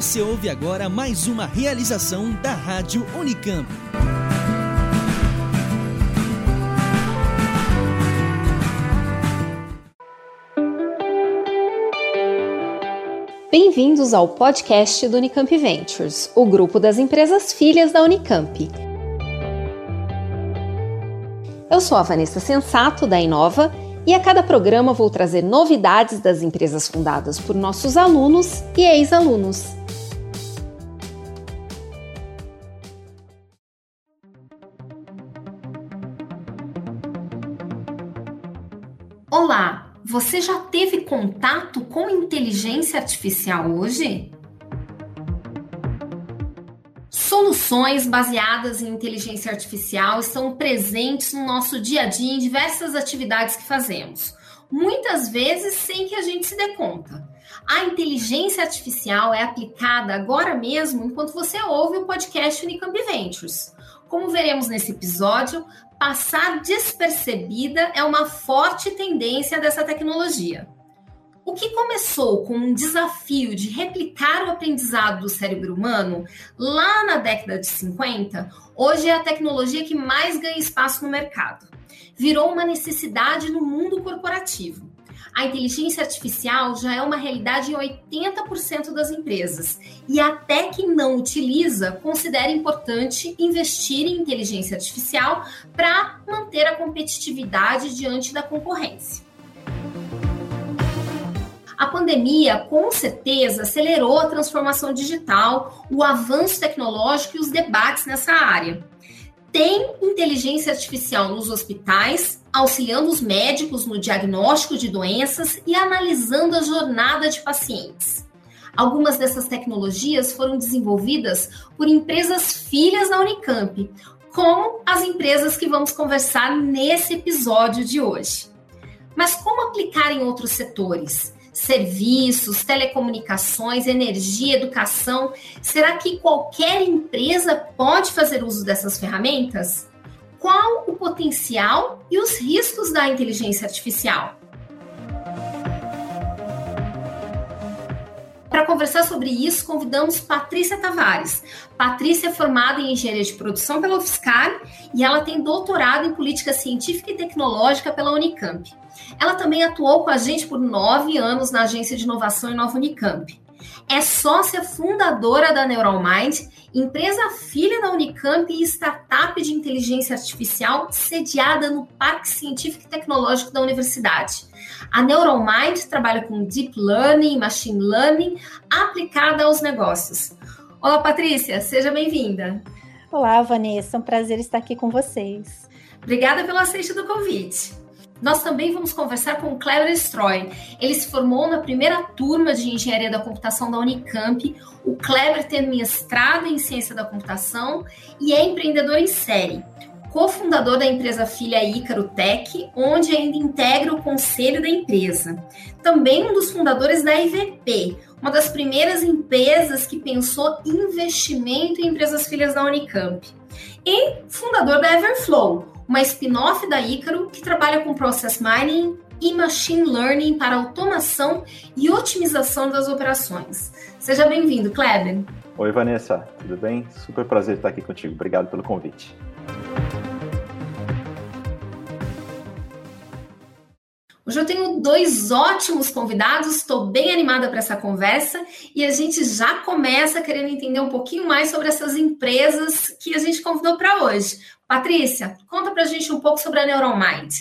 Você ouve agora mais uma realização da Rádio Unicamp. Bem-vindos ao podcast do Unicamp Ventures, o grupo das empresas filhas da Unicamp. Eu sou a Vanessa Sensato, da Inova, e a cada programa vou trazer novidades das empresas fundadas por nossos alunos e ex-alunos. Olá! Você já teve contato com inteligência artificial hoje? Soluções baseadas em inteligência artificial estão presentes no nosso dia a dia em diversas atividades que fazemos, muitas vezes sem que a gente se dê conta. A inteligência artificial é aplicada agora mesmo enquanto você ouve o podcast Unicamp Ventures. Como veremos nesse episódio, passar despercebida é uma forte tendência dessa tecnologia. O que começou com um desafio de replicar o aprendizado do cérebro humano lá na década de 50, hoje é a tecnologia que mais ganha espaço no mercado. Virou uma necessidade no mundo corporativo a inteligência artificial já é uma realidade em 80% das empresas. E até quem não utiliza considera importante investir em inteligência artificial para manter a competitividade diante da concorrência. A pandemia, com certeza, acelerou a transformação digital, o avanço tecnológico e os debates nessa área. Tem inteligência artificial nos hospitais, auxiliando os médicos no diagnóstico de doenças e analisando a jornada de pacientes. Algumas dessas tecnologias foram desenvolvidas por empresas filhas da Unicamp, como as empresas que vamos conversar nesse episódio de hoje. Mas como aplicar em outros setores? Serviços, telecomunicações, energia, educação. Será que qualquer empresa pode fazer uso dessas ferramentas? qual o potencial e os riscos da inteligência artificial. Para conversar sobre isso, convidamos Patrícia Tavares. Patrícia é formada em engenharia de produção pela UFSCar e ela tem doutorado em política científica e tecnológica pela Unicamp. Ela também atuou com a gente por nove anos na agência de inovação em Nova Unicamp é sócia fundadora da NeuralMind, empresa filha da Unicamp e startup de inteligência artificial sediada no Parque Científico e Tecnológico da Universidade. A NeuralMind trabalha com Deep Learning e Machine Learning aplicada aos negócios. Olá, Patrícia, seja bem-vinda. Olá, Vanessa, é um prazer estar aqui com vocês. Obrigada pelo aceite do convite. Nós também vamos conversar com o Kleber Stroy. Ele se formou na primeira turma de Engenharia da Computação da Unicamp. O Kleber tem mestrado em Ciência da Computação e é empreendedor em série. Cofundador da empresa filha Ícaro Tech, onde ainda integra o conselho da empresa. Também um dos fundadores da IVP, uma das primeiras empresas que pensou investimento em empresas filhas da Unicamp. E fundador da Everflow, uma spin-off da Ícaro que trabalha com process mining e machine learning para automação e otimização das operações. Seja bem-vindo, Kleber. Oi, Vanessa, tudo bem? Super prazer estar aqui contigo. Obrigado pelo convite. Hoje eu tenho dois ótimos convidados, estou bem animada para essa conversa e a gente já começa querendo entender um pouquinho mais sobre essas empresas que a gente convidou para hoje. Patrícia, conta para a gente um pouco sobre a NeuroMind.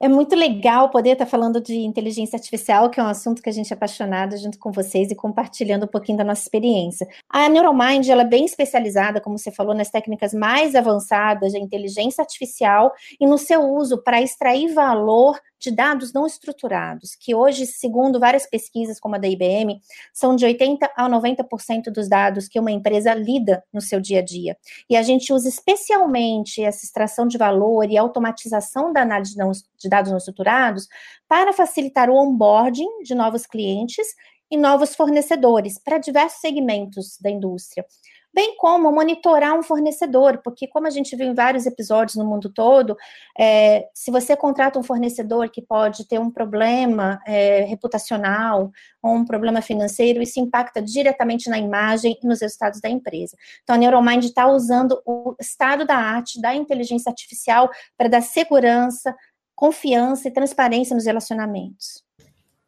É muito legal poder estar falando de inteligência artificial, que é um assunto que a gente é apaixonada junto com vocês e compartilhando um pouquinho da nossa experiência. A NeuroMind ela é bem especializada, como você falou, nas técnicas mais avançadas de inteligência artificial e no seu uso para extrair valor de dados não estruturados, que hoje, segundo várias pesquisas, como a da IBM, são de 80% a 90% dos dados que uma empresa lida no seu dia a dia. E a gente usa especialmente essa extração de valor e automatização da análise de dados não estruturados para facilitar o onboarding de novos clientes e novos fornecedores para diversos segmentos da indústria bem como monitorar um fornecedor, porque como a gente viu em vários episódios no mundo todo, é, se você contrata um fornecedor que pode ter um problema é, reputacional ou um problema financeiro, isso impacta diretamente na imagem e nos resultados da empresa. Então, a Neuromind está usando o estado da arte, da inteligência artificial, para dar segurança, confiança e transparência nos relacionamentos.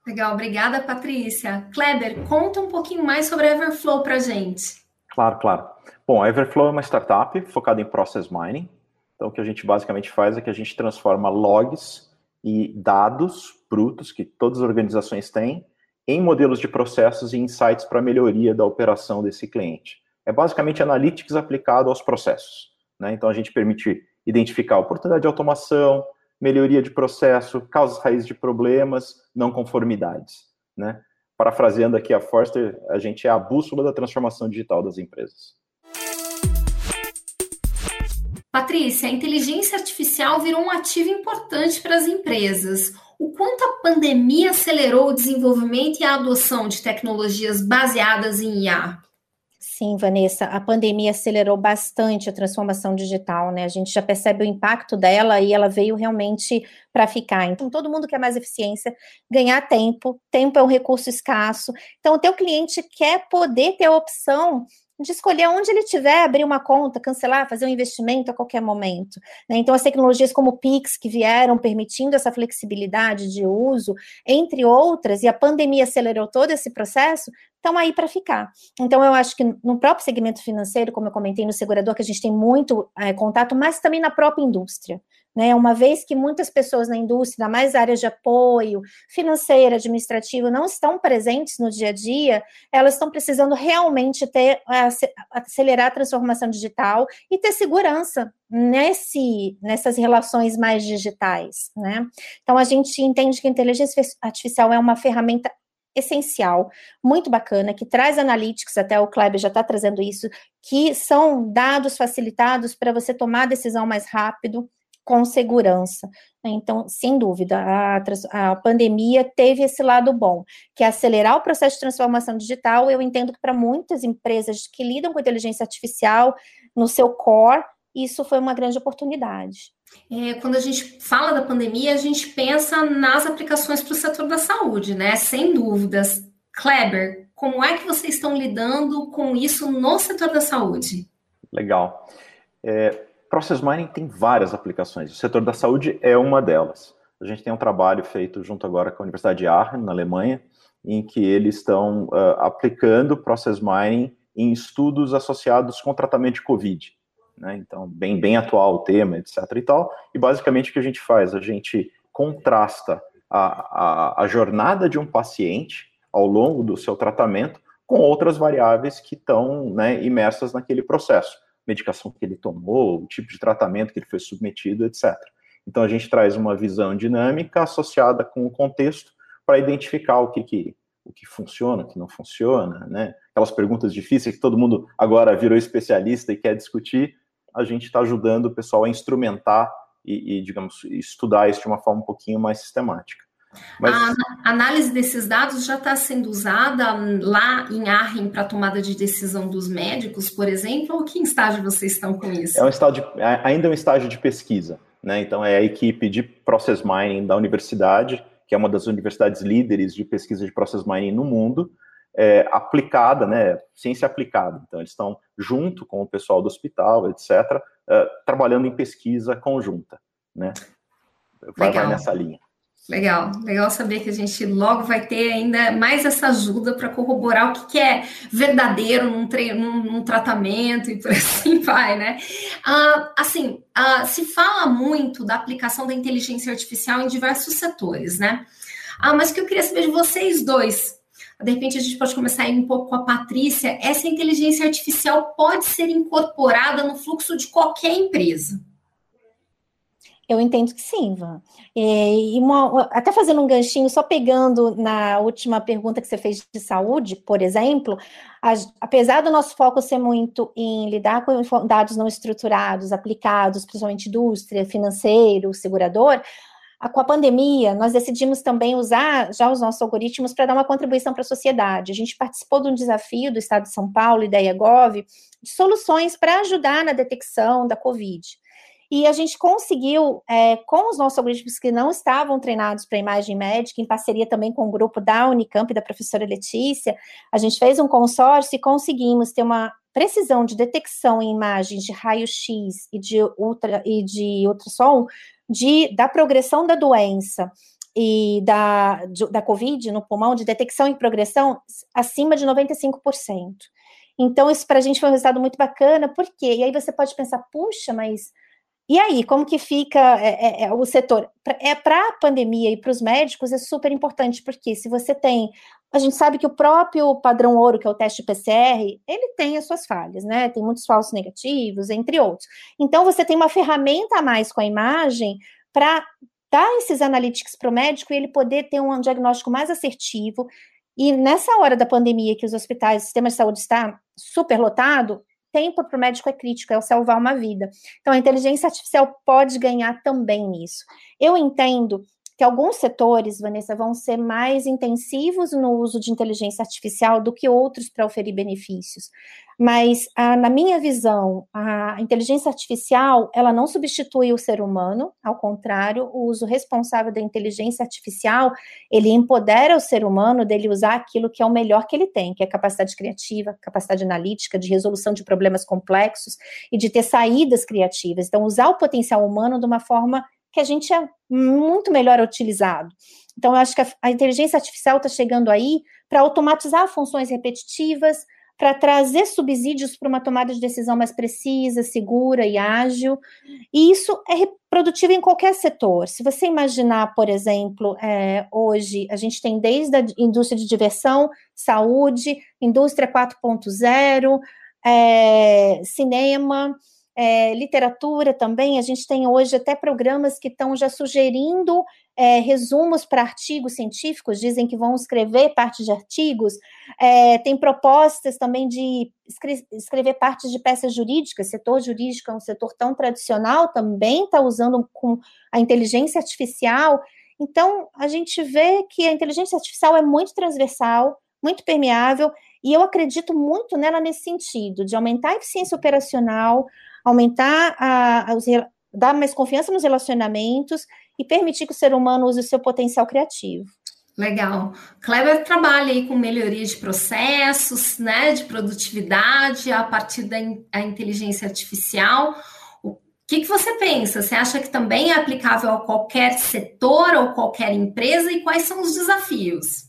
Legal, obrigada, Patrícia. Kleber, conta um pouquinho mais sobre a Everflow para gente. Claro, claro. Bom, a Everflow é uma startup focada em process mining. Então, o que a gente basicamente faz é que a gente transforma logs e dados brutos que todas as organizações têm em modelos de processos e insights para melhoria da operação desse cliente. É basicamente analytics aplicado aos processos. Né? Então, a gente permite identificar oportunidade de automação, melhoria de processo, causas raízes de problemas, não conformidades. Né? parafraseando aqui a Forster, a gente é a bússola da transformação digital das empresas. Patrícia, a inteligência artificial virou um ativo importante para as empresas. O quanto a pandemia acelerou o desenvolvimento e a adoção de tecnologias baseadas em IA? Sim, Vanessa, a pandemia acelerou bastante a transformação digital, né? A gente já percebe o impacto dela e ela veio realmente para ficar. Então, todo mundo quer mais eficiência, ganhar tempo, tempo é um recurso escasso. Então, o teu cliente quer poder ter a opção de escolher onde ele tiver, abrir uma conta, cancelar, fazer um investimento a qualquer momento. Né? Então, as tecnologias como o Pix, que vieram permitindo essa flexibilidade de uso, entre outras, e a pandemia acelerou todo esse processo, estão aí para ficar. Então, eu acho que no próprio segmento financeiro, como eu comentei no segurador, que a gente tem muito é, contato, mas também na própria indústria. Né, uma vez que muitas pessoas na indústria, mais áreas de apoio, financeira, administrativa, não estão presentes no dia a dia, elas estão precisando realmente ter acelerar a transformação digital e ter segurança nesse, nessas relações mais digitais. Né? Então a gente entende que a inteligência artificial é uma ferramenta essencial, muito bacana, que traz analytics, até o Kleber já está trazendo isso, que são dados facilitados para você tomar decisão mais rápido, com segurança. Então, sem dúvida, a, a, pandemia teve esse lado bom, que é acelerar o processo de transformação digital. Eu entendo que para muitas empresas que lidam com inteligência artificial no seu core, isso foi uma grande oportunidade. É, quando a gente fala da pandemia, a gente pensa nas aplicações para o setor da saúde, né? Sem dúvidas. Kleber, como é que vocês estão lidando com isso no setor da saúde? Legal. É, Process Mining tem várias aplicações. O setor da saúde é uma delas. A gente tem um trabalho feito junto agora com a Universidade de Aachen, na Alemanha, em que eles estão uh, aplicando Process Mining em estudos associados com tratamento de Covid. Né? Então, bem, bem atual o tema, etc. e tal. E basicamente o que a gente faz? A gente contrasta a, a, a jornada de um paciente ao longo do seu tratamento com outras variáveis que estão né, imersas naquele processo medicação que ele tomou, o tipo de tratamento que ele foi submetido, etc. Então a gente traz uma visão dinâmica associada com o contexto para identificar o que, que o que funciona, o que não funciona, né? Aquelas perguntas difíceis que todo mundo agora virou especialista e quer discutir, a gente está ajudando o pessoal a instrumentar e, e, digamos, estudar isso de uma forma um pouquinho mais sistemática. Mas... A análise desses dados já está sendo usada lá em Arren para tomada de decisão dos médicos, por exemplo, ou que estágio vocês estão com isso? É um estágio, é, ainda é um estágio de pesquisa, né? Então é a equipe de process mining da universidade, que é uma das universidades líderes de pesquisa de process mining no mundo, é, aplicada, né? Ciência aplicada. Então eles estão junto com o pessoal do hospital, etc., é, trabalhando em pesquisa conjunta, né? Vai, vai nessa linha. Legal, legal saber que a gente logo vai ter ainda mais essa ajuda para corroborar o que, que, é verdadeiro num, num, num, tratamento e por assim vai, né? Uh, assim, uh, se fala muito da aplicação da inteligência artificial em diversos setores, né? Uh, mas o que eu queria saber de vocês dois, de repente a gente pode começar aí um pouco com a Patrícia, essa inteligência artificial pode ser incorporada no fluxo de qualquer empresa. Eu entendo que sim, Van. E uma, até fazendo um ganchinho, só pegando na última pergunta que você fez de saúde, por exemplo, a, apesar do nosso foco ser muito em lidar com dados não estruturados, aplicados, principalmente indústria, financeiro, segurador, com a pandemia, nós decidimos também usar já os nossos algoritmos para dar uma contribuição para a sociedade. A gente participou de um desafio do Estado de São Paulo da IAGOV de soluções para ajudar na detecção da Covid. E a gente conseguiu, é, com os nossos algoritmos que não estavam treinados para imagem médica, em parceria também com o grupo da Unicamp e da professora Letícia, a gente fez um consórcio e conseguimos ter uma precisão de detecção em imagens de raio-x e de, e de ultrassom de, da progressão da doença e da, de, da Covid no pulmão, de detecção e progressão, acima de 95%. Então, isso para a gente foi um resultado muito bacana, por quê? E aí você pode pensar, puxa, mas e aí, como que fica é, é, é o setor? É para a pandemia e para os médicos é super importante, porque se você tem. A gente sabe que o próprio padrão ouro, que é o teste PCR, ele tem as suas falhas, né? Tem muitos falsos negativos, entre outros. Então, você tem uma ferramenta a mais com a imagem para dar esses analytics para o médico e ele poder ter um diagnóstico mais assertivo. E nessa hora da pandemia, que os hospitais, o sistema de saúde está super lotado, tempo para o médico é crítico, é salvar uma vida. Então, a inteligência artificial pode ganhar também nisso. Eu entendo que alguns setores, Vanessa, vão ser mais intensivos no uso de inteligência artificial do que outros para oferir benefícios. Mas, na minha visão, a inteligência artificial, ela não substitui o ser humano, ao contrário, o uso responsável da inteligência artificial, ele empodera o ser humano dele usar aquilo que é o melhor que ele tem, que é capacidade criativa, capacidade analítica, de resolução de problemas complexos e de ter saídas criativas. Então, usar o potencial humano de uma forma que a gente é muito melhor utilizado. Então, eu acho que a, a inteligência artificial está chegando aí para automatizar funções repetitivas, para trazer subsídios para uma tomada de decisão mais precisa, segura e ágil. E isso é reprodutivo em qualquer setor. Se você imaginar, por exemplo, é, hoje a gente tem desde a indústria de diversão, saúde, indústria 4.0, é, cinema, é, literatura também, a gente tem hoje até programas que estão já sugerindo é, resumos para artigos científicos, dizem que vão escrever parte de artigos, é, tem propostas também de escre escrever partes de peças jurídicas, setor jurídico é um setor tão tradicional, também está usando com a inteligência artificial, então a gente vê que a inteligência artificial é muito transversal, muito permeável, e eu acredito muito nela nesse sentido, de aumentar a eficiência operacional, aumentar a, a, dar mais confiança nos relacionamentos e permitir que o ser humano use o seu potencial criativo. Legal. Kleber trabalha aí com melhoria de processos, né, de produtividade a partir da in, inteligência artificial. O que, que você pensa? Você acha que também é aplicável a qualquer setor ou qualquer empresa e quais são os desafios?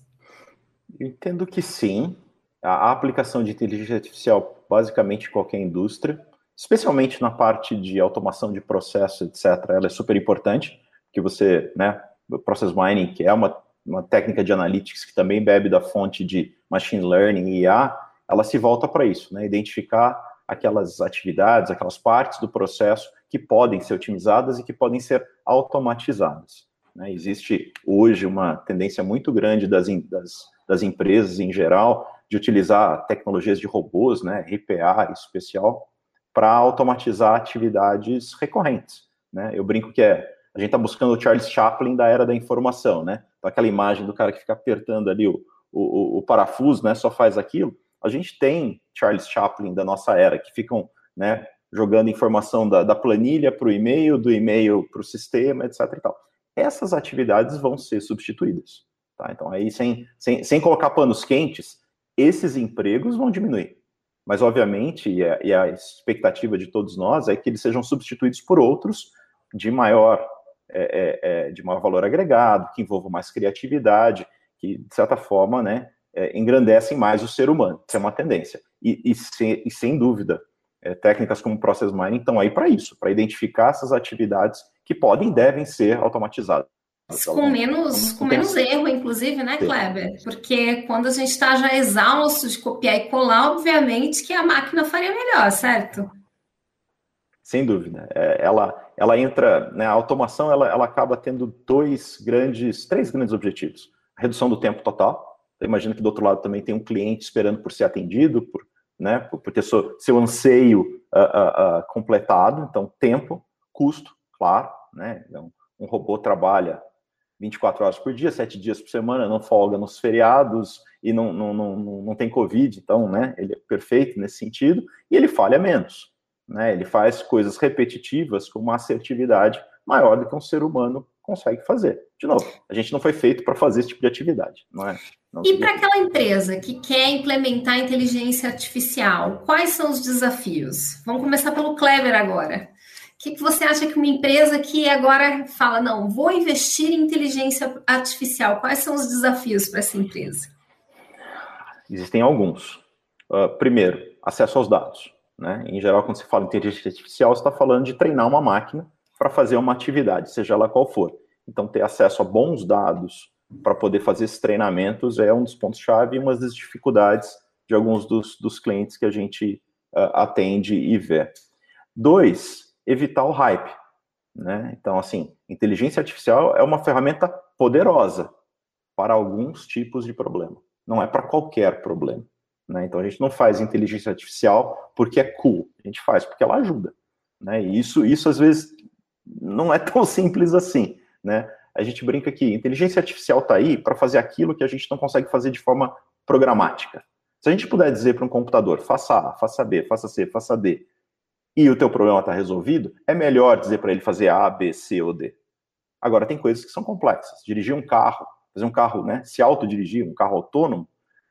Eu entendo que sim. A aplicação de inteligência artificial basicamente em qualquer indústria especialmente na parte de automação de processo, etc., ela é super importante, que você, né, process mining, que é uma, uma técnica de analytics que também bebe da fonte de machine learning e IA, ela se volta para isso, né, identificar aquelas atividades, aquelas partes do processo que podem ser otimizadas e que podem ser automatizadas. Né? Existe hoje uma tendência muito grande das, das, das empresas em geral de utilizar tecnologias de robôs, né, RPA especial, para automatizar atividades recorrentes. Né? Eu brinco que é, a gente está buscando o Charles Chaplin da era da informação, né? Então, aquela imagem do cara que fica apertando ali o, o, o, parafuso, né? Só faz aquilo. A gente tem Charles Chaplin da nossa era, que ficam né, jogando informação da, da planilha para o e-mail, do e-mail para o sistema, etc. E tal. Essas atividades vão ser substituídas. Tá? Então, aí, sem, sem, sem colocar panos quentes, esses empregos vão diminuir. Mas, obviamente, e a, e a, expectativa de todos nós é que eles sejam substituídos por outros de maior, é, é, é, de maior valor agregado, que envolvam mais criatividade, que, de certa forma, né, é, engrandecem mais o ser humano. Isso é uma tendência. E, e, sem, e sem dúvida, é, técnicas como Process Mining estão aí para isso, para identificar essas atividades que podem e devem ser automatizadas com menos, com menos erro, inclusive, né, Kleber? Porque quando a gente está já exausto de copiar e colar, obviamente que a máquina faria melhor, certo? Sem dúvida. É, ela, ela entra, né, a automação, ela, ela acaba tendo dois grandes, três grandes objetivos. A redução do tempo total. Então, imagina que do outro lado também tem um cliente esperando por ser atendido, por, né, por, por ter seu, seu anseio uh, uh, uh, completado. Então, tempo, custo, claro, né? Então, um robô trabalha 24 horas por dia, 7 dias por semana, não folga nos feriados e não, não, não, não tem Covid, então, né, ele é perfeito nesse sentido, e ele falha menos, né, ele faz coisas repetitivas com uma assertividade maior do que um ser humano consegue fazer. De novo, a gente não foi feito para fazer esse tipo de atividade, não é? Não e para aquela empresa que quer implementar inteligência artificial, quais são os desafios? Vamos começar pelo Kleber agora. Que, que você acha que uma empresa que agora fala, não, vou investir em inteligência artificial, quais são os desafios para essa empresa? Existem alguns. Uh, primeiro, acesso aos dados. Né? Em geral, quando se fala em inteligência artificial, você está falando de treinar uma máquina para fazer uma atividade, seja ela qual for. Então, ter acesso a bons dados para poder fazer esses treinamentos é um dos pontos-chave e uma das dificuldades de alguns dos, dos clientes que a gente uh, atende e vê. Dois, evitar o hype. Né? Então, assim, inteligência artificial é uma ferramenta poderosa para alguns tipos de problema. Não é para qualquer problema. Né? Então, a gente não faz inteligência artificial porque é cool. A gente faz porque ela ajuda. Né? E isso, isso às vezes, não é tão simples assim, né? A gente brinca que inteligência artificial está aí para fazer aquilo que a gente não consegue fazer de forma programática. Se a gente puder dizer para um computador, faça A, faça B, faça C, faça D, e o teu problema está resolvido, é melhor dizer para ele fazer A, B, C ou D. Agora, tem coisas que são complexas. Dirigir um carro, fazer um carro, né, se autodirigir, um carro autônomo,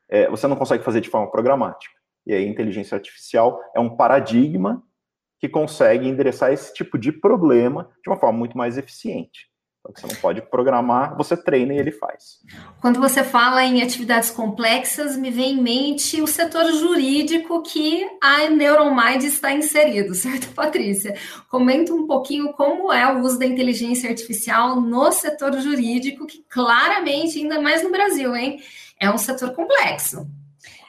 é, você não consegue fazer de forma programática. E aí, a inteligência artificial é um paradigma que consegue endereçar esse tipo de problema de uma forma muito mais eficiente. Então, você não pode programar, você treina e ele faz. Quando você fala em atividades complexas, me vem em mente o setor jurídico que a Neuromind está inserido, certo, Patrícia? Comenta um pouquinho como é o uso da inteligência artificial no setor jurídico, que claramente, ainda mais no Brasil, hein, é um setor complexo.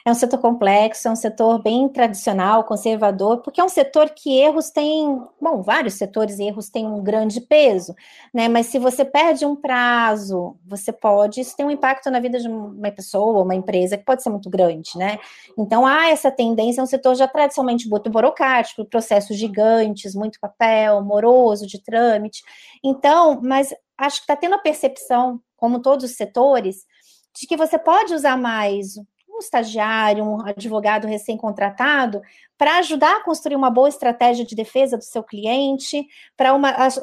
É um setor complexo, é um setor bem tradicional, conservador, porque é um setor que erros têm, bom, vários setores erros têm um grande peso, né? Mas se você perde um prazo, você pode, isso tem um impacto na vida de uma pessoa, uma empresa, que pode ser muito grande, né? Então há essa tendência, é um setor já tradicionalmente muito burocrático, processos gigantes, muito papel, moroso de trâmite. Então, mas acho que está tendo a percepção, como todos os setores, de que você pode usar mais estagiário, um advogado recém-contratado, para ajudar a construir uma boa estratégia de defesa do seu cliente, para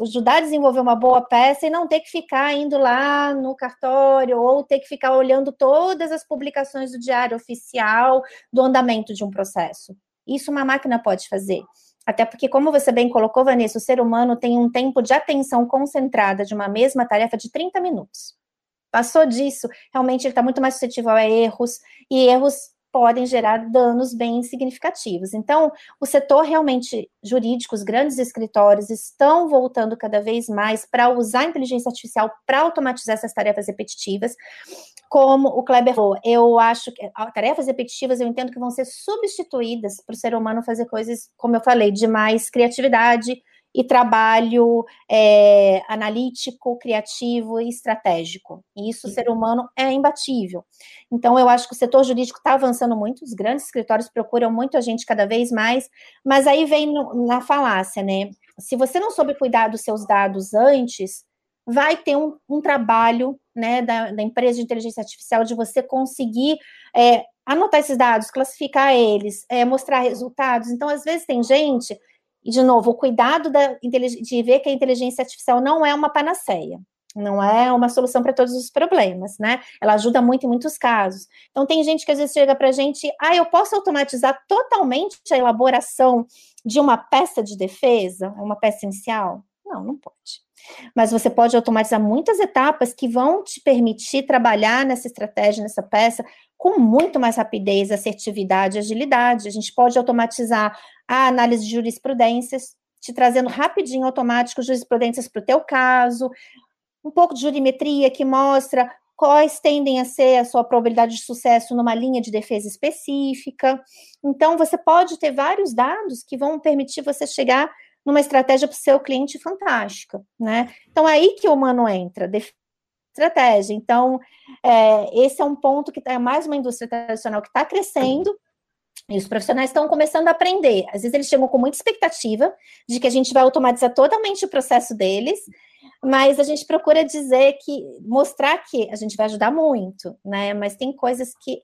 ajudar a desenvolver uma boa peça e não ter que ficar indo lá no cartório ou ter que ficar olhando todas as publicações do diário oficial do andamento de um processo. Isso uma máquina pode fazer. Até porque, como você bem colocou, Vanessa, o ser humano tem um tempo de atenção concentrada de uma mesma tarefa de 30 minutos. Passou disso, realmente ele está muito mais suscetível a erros, e erros podem gerar danos bem significativos. Então, o setor realmente jurídico, os grandes escritórios estão voltando cada vez mais para usar a inteligência artificial para automatizar essas tarefas repetitivas. Como o Kleber falou, eu acho que tarefas repetitivas eu entendo que vão ser substituídas para o ser humano fazer coisas, como eu falei, de mais criatividade, e trabalho é, analítico, criativo e estratégico. E isso, o ser humano é imbatível. Então, eu acho que o setor jurídico está avançando muito, os grandes escritórios procuram muito a gente cada vez mais, mas aí vem no, na falácia, né? Se você não soube cuidar dos seus dados antes, vai ter um, um trabalho né, da, da, empresa de inteligência artificial de você conseguir é, anotar esses dados, classificar eles, é, mostrar resultados. Então, às vezes, tem gente e, de novo, o cuidado da, de ver que a inteligência artificial não é uma panaceia, não é uma solução para todos os problemas, né? Ela ajuda muito em muitos casos. Então, tem gente que às vezes chega para a gente, ah, eu posso automatizar totalmente a elaboração de uma peça de defesa, uma peça inicial? Não, não pode. Mas você pode automatizar muitas etapas que vão te permitir trabalhar nessa estratégia, nessa peça, com muito mais rapidez, assertividade e agilidade. A gente pode automatizar a análise de jurisprudências, te trazendo rapidinho automático jurisprudências para o teu caso, um pouco de jurimetria que mostra quais tendem a ser a sua probabilidade de sucesso numa linha de defesa específica. Então, você pode ter vários dados que vão permitir você chegar numa estratégia para o seu cliente fantástica, né? Então, é aí que o humano entra, estratégia. Então, é, esse é um ponto que é mais uma indústria tradicional que está crescendo, e os profissionais estão começando a aprender. Às vezes eles chegam com muita expectativa de que a gente vai automatizar totalmente o processo deles, mas a gente procura dizer que mostrar que a gente vai ajudar muito, né? Mas tem coisas que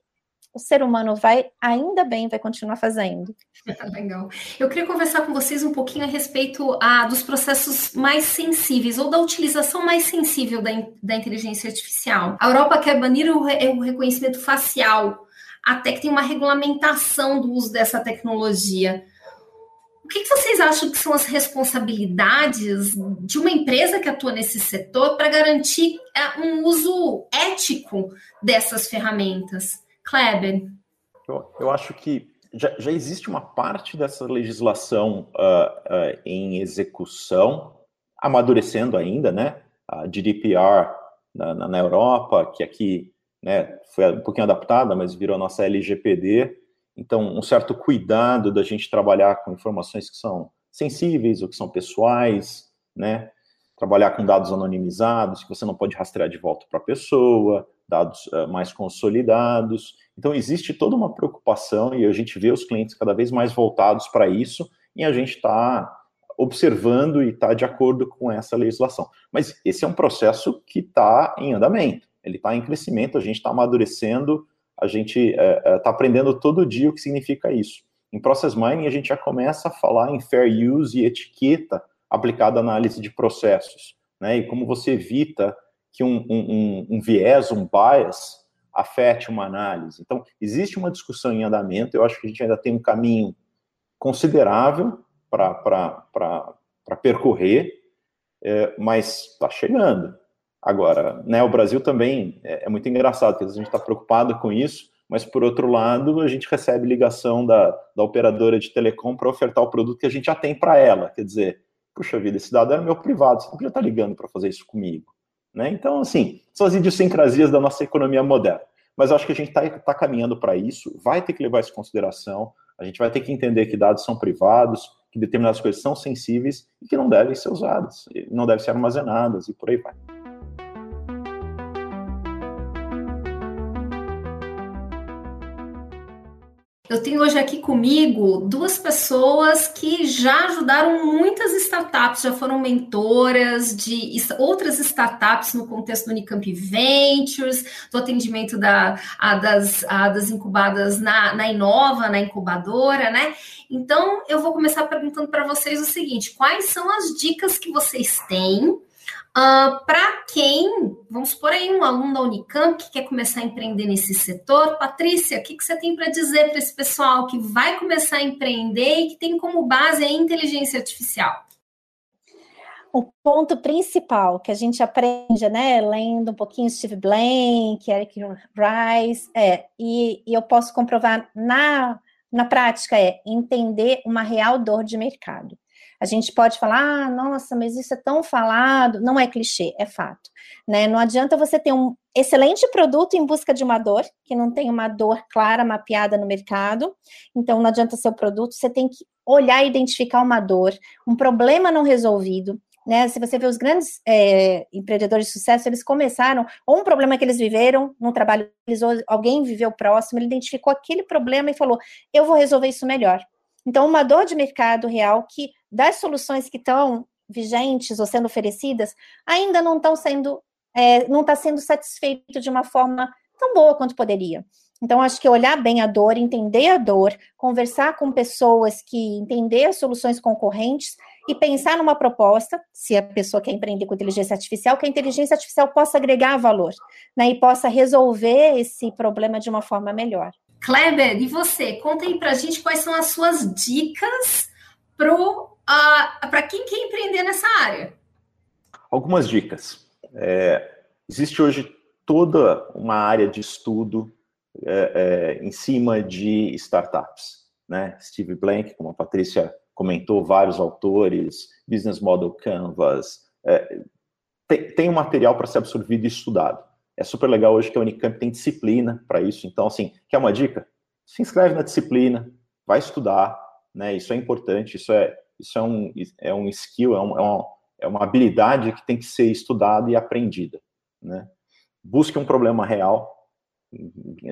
o ser humano vai, ainda bem, vai continuar fazendo. Legal. Eu queria conversar com vocês um pouquinho a respeito ah, dos processos mais sensíveis ou da utilização mais sensível da, da inteligência artificial. A Europa quer banir o, o reconhecimento facial, até que tem uma regulamentação do uso dessa tecnologia. O que, vocês acham que são as responsabilidades de uma empresa que atua nesse setor para garantir é, um uso ético dessas ferramentas? Kleber? Eu, eu acho que já, já, existe uma parte dessa legislação uh, uh, em execução, amadurecendo ainda, né? A GDPR na, na, na Europa, que aqui né, foi um pouquinho adaptada, mas virou nossa LGPD. Então, um certo cuidado da gente trabalhar com informações que são sensíveis ou que são pessoais, né? Trabalhar com dados anonimizados, que você não pode rastrear de volta para a pessoa, dados uh, mais consolidados. Então, existe toda uma preocupação e a gente vê os clientes cada vez mais voltados para isso e a gente está observando e está de acordo com essa legislação. Mas esse é um processo que está em andamento, ele está em crescimento, a gente está amadurecendo, a gente está é, tá aprendendo todo dia o que significa isso. Em Process Mining, a gente já começa a falar em fair use e etiqueta aplicada à análise de processos, né? E como você evita que um, um, um viés, um bias, afete uma análise. Então, existe uma discussão em andamento, eu acho que a gente ainda tem um caminho considerável para percorrer, é, mas está chegando. Agora, né, o Brasil também é, é muito engraçado, porque a gente está preocupado com isso, mas por outro lado, a gente recebe ligação da, da operadora de telecom para ofertar o produto que a gente já tem para ela. Quer dizer, puxa vida, esse dado era meu privado, você não podia estar tá ligando para fazer isso comigo. Né? Então, assim, são as idiosincrasias da nossa economia moderna. Mas acho que a gente está tá caminhando para isso, vai ter que levar isso em consideração, a gente vai ter que entender que dados são privados, que determinadas coisas são sensíveis e que não devem ser usadas, não devem ser armazenadas e por aí vai. Eu tenho hoje aqui comigo duas pessoas que já ajudaram muitas startups, já foram mentoras de outras startups no contexto do Unicamp Ventures, do atendimento da, a, das, a, das incubadas na, na Inova, na incubadora, né? Então, eu vou começar perguntando para vocês o seguinte: quais são as dicas que vocês têm Uh, ah, para quem, vamos por aí, um aluno da Unicamp que quer começar a empreender nesse setor, Patrícia, o que, que você tem para dizer para esse pessoal que vai começar a empreender e que tem como base a inteligência artificial? O ponto principal que a gente aprende, né, lendo um pouquinho Steve Blank, Eric Rice, é, e, e eu posso comprovar na, na prática, é entender uma real dor de mercado. A gente pode falar, ah, nossa, mas isso é tão falado. Não é clichê, é fato. Né? Não adianta você ter um excelente produto em busca de uma dor, que não tem uma dor clara mapeada no mercado. Então, não adianta seu produto, você tem que olhar e identificar uma dor, um problema não resolvido. Né, se você vê os grandes é, empreendedores de sucesso, eles começaram, ou um problema que eles viveram no trabalho, eles, alguém viveu próximo, ele identificou aquele problema e falou: Eu vou resolver isso melhor. Então, uma dor de mercado real que das soluções que estão vigentes ou sendo oferecidas ainda não estão sendo é, não está sendo satisfeito de uma forma tão boa quanto poderia. Então, acho que olhar bem a dor, entender a dor, conversar com pessoas que entender as soluções concorrentes e pensar numa proposta, se a pessoa quer empreender com inteligência artificial, que a inteligência artificial possa agregar valor, né, e possa resolver esse problema de uma forma melhor. Kleber, e você? Conta aí pra gente quais são as suas dicas uh, para quem quer empreender nessa área. Algumas dicas. É, existe hoje toda uma área de estudo é, é, em cima de startups. Né? Steve Blank, como a Patrícia comentou, vários autores, Business Model Canvas, é, tem, tem um material para ser absorvido e estudado. É super legal hoje que a Unicamp tem disciplina para isso. Então, assim, quer uma dica? Se inscreve na disciplina, vai estudar, né? Isso é importante, isso é, isso é, um, é um skill, é, um, é, uma, é uma habilidade que tem que ser estudada e aprendida, né? Busque um problema real,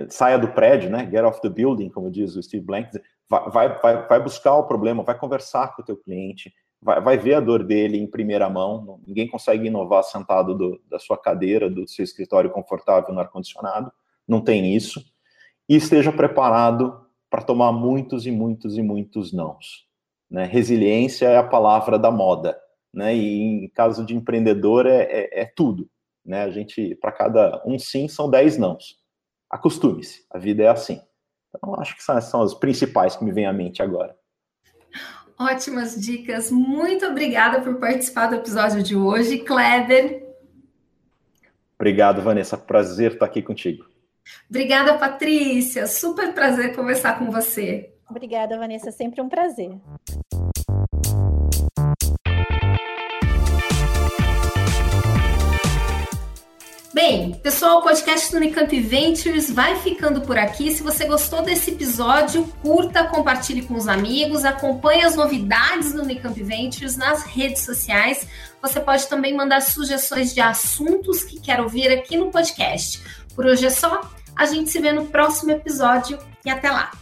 saia do prédio, né? Get off the building, como diz o Steve Blank. Vai, vai, vai buscar o problema, vai conversar com o teu cliente, vai, vai ver a dor dele em primeira mão. Ninguém consegue inovar sentado do, da sua cadeira, do seu escritório confortável no ar-condicionado. Não tem isso. E esteja preparado para tomar muitos e muitos e muitos nãos. Né? Resiliência é a palavra da moda. Né? E em caso de empreendedor é, é, é tudo. Né? A gente, para cada um sim, são dez nãos. Acostume-se, a vida é assim. Então, acho que são, são as principais que me vêm à mente agora. Ótimas dicas. Muito obrigada por participar do episódio de hoje, Kleber. Obrigado, Vanessa. Prazer estar aqui contigo. Obrigada, Patrícia. Super prazer conversar com você. Obrigada, Vanessa. Sempre um prazer. Bem, pessoal, o podcast do Unicamp Ventures vai ficando por aqui. Se você gostou desse episódio, curta, compartilhe com os amigos, acompanhe as novidades do Unicamp Ventures nas redes sociais. Você pode também mandar sugestões de assuntos que quer ouvir aqui no podcast. Por hoje é só. A gente se vê no próximo episódio e até lá.